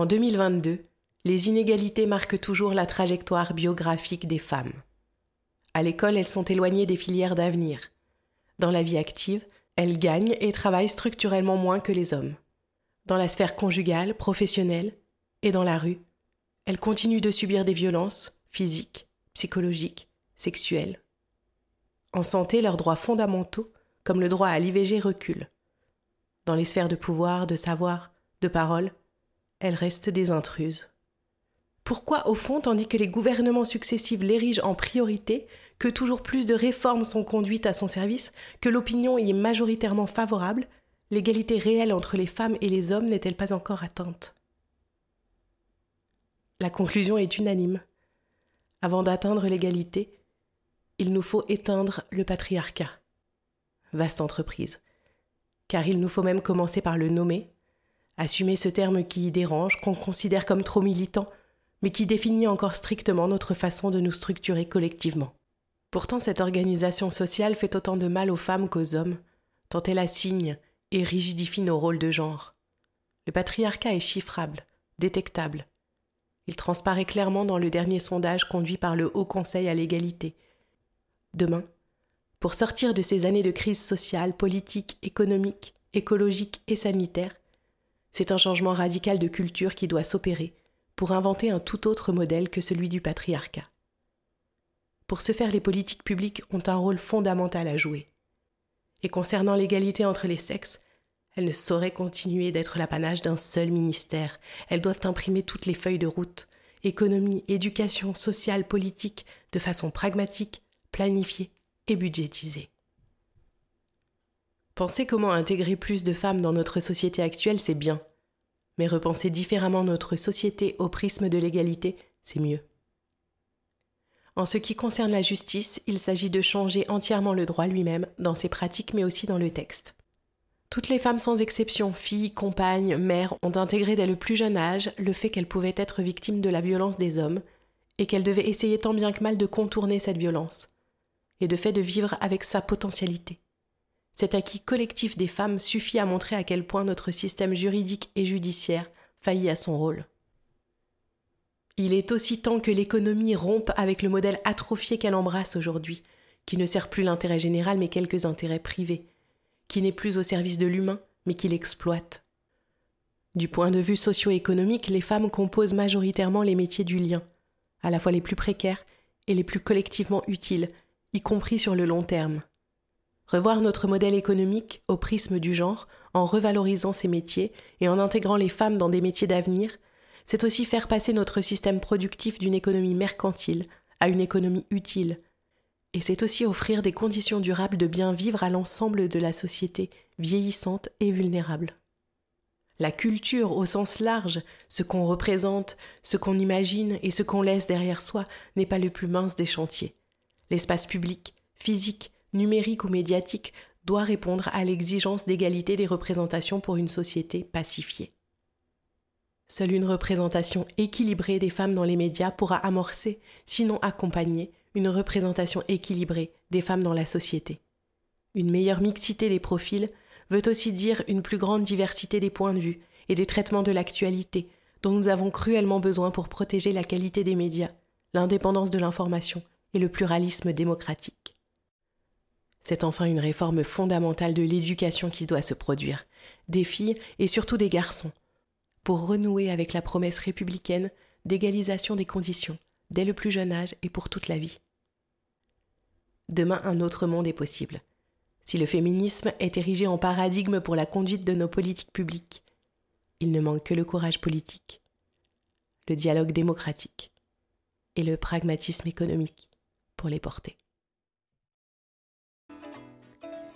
En 2022, les inégalités marquent toujours la trajectoire biographique des femmes. À l'école, elles sont éloignées des filières d'avenir. Dans la vie active, elles gagnent et travaillent structurellement moins que les hommes. Dans la sphère conjugale, professionnelle et dans la rue, elles continuent de subir des violences physiques, psychologiques, sexuelles. En santé, leurs droits fondamentaux, comme le droit à l'IVG, reculent. Dans les sphères de pouvoir, de savoir, de parole, elles restent des intruses. Pourquoi, au fond, tandis que les gouvernements successifs l'érigent en priorité, que toujours plus de réformes sont conduites à son service, que l'opinion y est majoritairement favorable, l'égalité réelle entre les femmes et les hommes n'est-elle pas encore atteinte? La conclusion est unanime. Avant d'atteindre l'égalité, il nous faut éteindre le patriarcat. Vaste entreprise. Car il nous faut même commencer par le nommer, assumer ce terme qui dérange, qu'on considère comme trop militant, mais qui définit encore strictement notre façon de nous structurer collectivement. Pourtant, cette organisation sociale fait autant de mal aux femmes qu'aux hommes, tant elle assigne et rigidifie nos rôles de genre. Le patriarcat est chiffrable, détectable. Il transparaît clairement dans le dernier sondage conduit par le Haut Conseil à l'égalité. Demain, pour sortir de ces années de crise sociale, politique, économique, écologique et sanitaire, c'est un changement radical de culture qui doit s'opérer pour inventer un tout autre modèle que celui du patriarcat. Pour ce faire, les politiques publiques ont un rôle fondamental à jouer. Et concernant l'égalité entre les sexes, elles ne sauraient continuer d'être l'apanage d'un seul ministère. Elles doivent imprimer toutes les feuilles de route, économie, éducation, sociale, politique, de façon pragmatique, planifiée et budgétisée. Penser comment intégrer plus de femmes dans notre société actuelle, c'est bien. Mais repenser différemment notre société au prisme de l'égalité, c'est mieux. En ce qui concerne la justice, il s'agit de changer entièrement le droit lui-même, dans ses pratiques mais aussi dans le texte. Toutes les femmes sans exception, filles, compagnes, mères, ont intégré dès le plus jeune âge le fait qu'elles pouvaient être victimes de la violence des hommes, et qu'elles devaient essayer tant bien que mal de contourner cette violence, et de fait de vivre avec sa potentialité. Cet acquis collectif des femmes suffit à montrer à quel point notre système juridique et judiciaire faillit à son rôle. Il est aussi temps que l'économie rompe avec le modèle atrophié qu'elle embrasse aujourd'hui, qui ne sert plus l'intérêt général mais quelques intérêts privés, qui n'est plus au service de l'humain mais qui l'exploite. Du point de vue socio-économique, les femmes composent majoritairement les métiers du lien, à la fois les plus précaires et les plus collectivement utiles, y compris sur le long terme. Revoir notre modèle économique au prisme du genre, en revalorisant ces métiers et en intégrant les femmes dans des métiers d'avenir, c'est aussi faire passer notre système productif d'une économie mercantile à une économie utile. Et c'est aussi offrir des conditions durables de bien vivre à l'ensemble de la société vieillissante et vulnérable. La culture au sens large, ce qu'on représente, ce qu'on imagine et ce qu'on laisse derrière soi n'est pas le plus mince des chantiers. L'espace public, physique, numérique ou médiatique, doit répondre à l'exigence d'égalité des représentations pour une société pacifiée. Seule une représentation équilibrée des femmes dans les médias pourra amorcer, sinon accompagner, une représentation équilibrée des femmes dans la société. Une meilleure mixité des profils veut aussi dire une plus grande diversité des points de vue et des traitements de l'actualité dont nous avons cruellement besoin pour protéger la qualité des médias, l'indépendance de l'information et le pluralisme démocratique. C'est enfin une réforme fondamentale de l'éducation qui doit se produire, des filles et surtout des garçons, pour renouer avec la promesse républicaine d'égalisation des conditions, dès le plus jeune âge et pour toute la vie. Demain, un autre monde est possible. Si le féminisme est érigé en paradigme pour la conduite de nos politiques publiques, il ne manque que le courage politique, le dialogue démocratique et le pragmatisme économique pour les porter.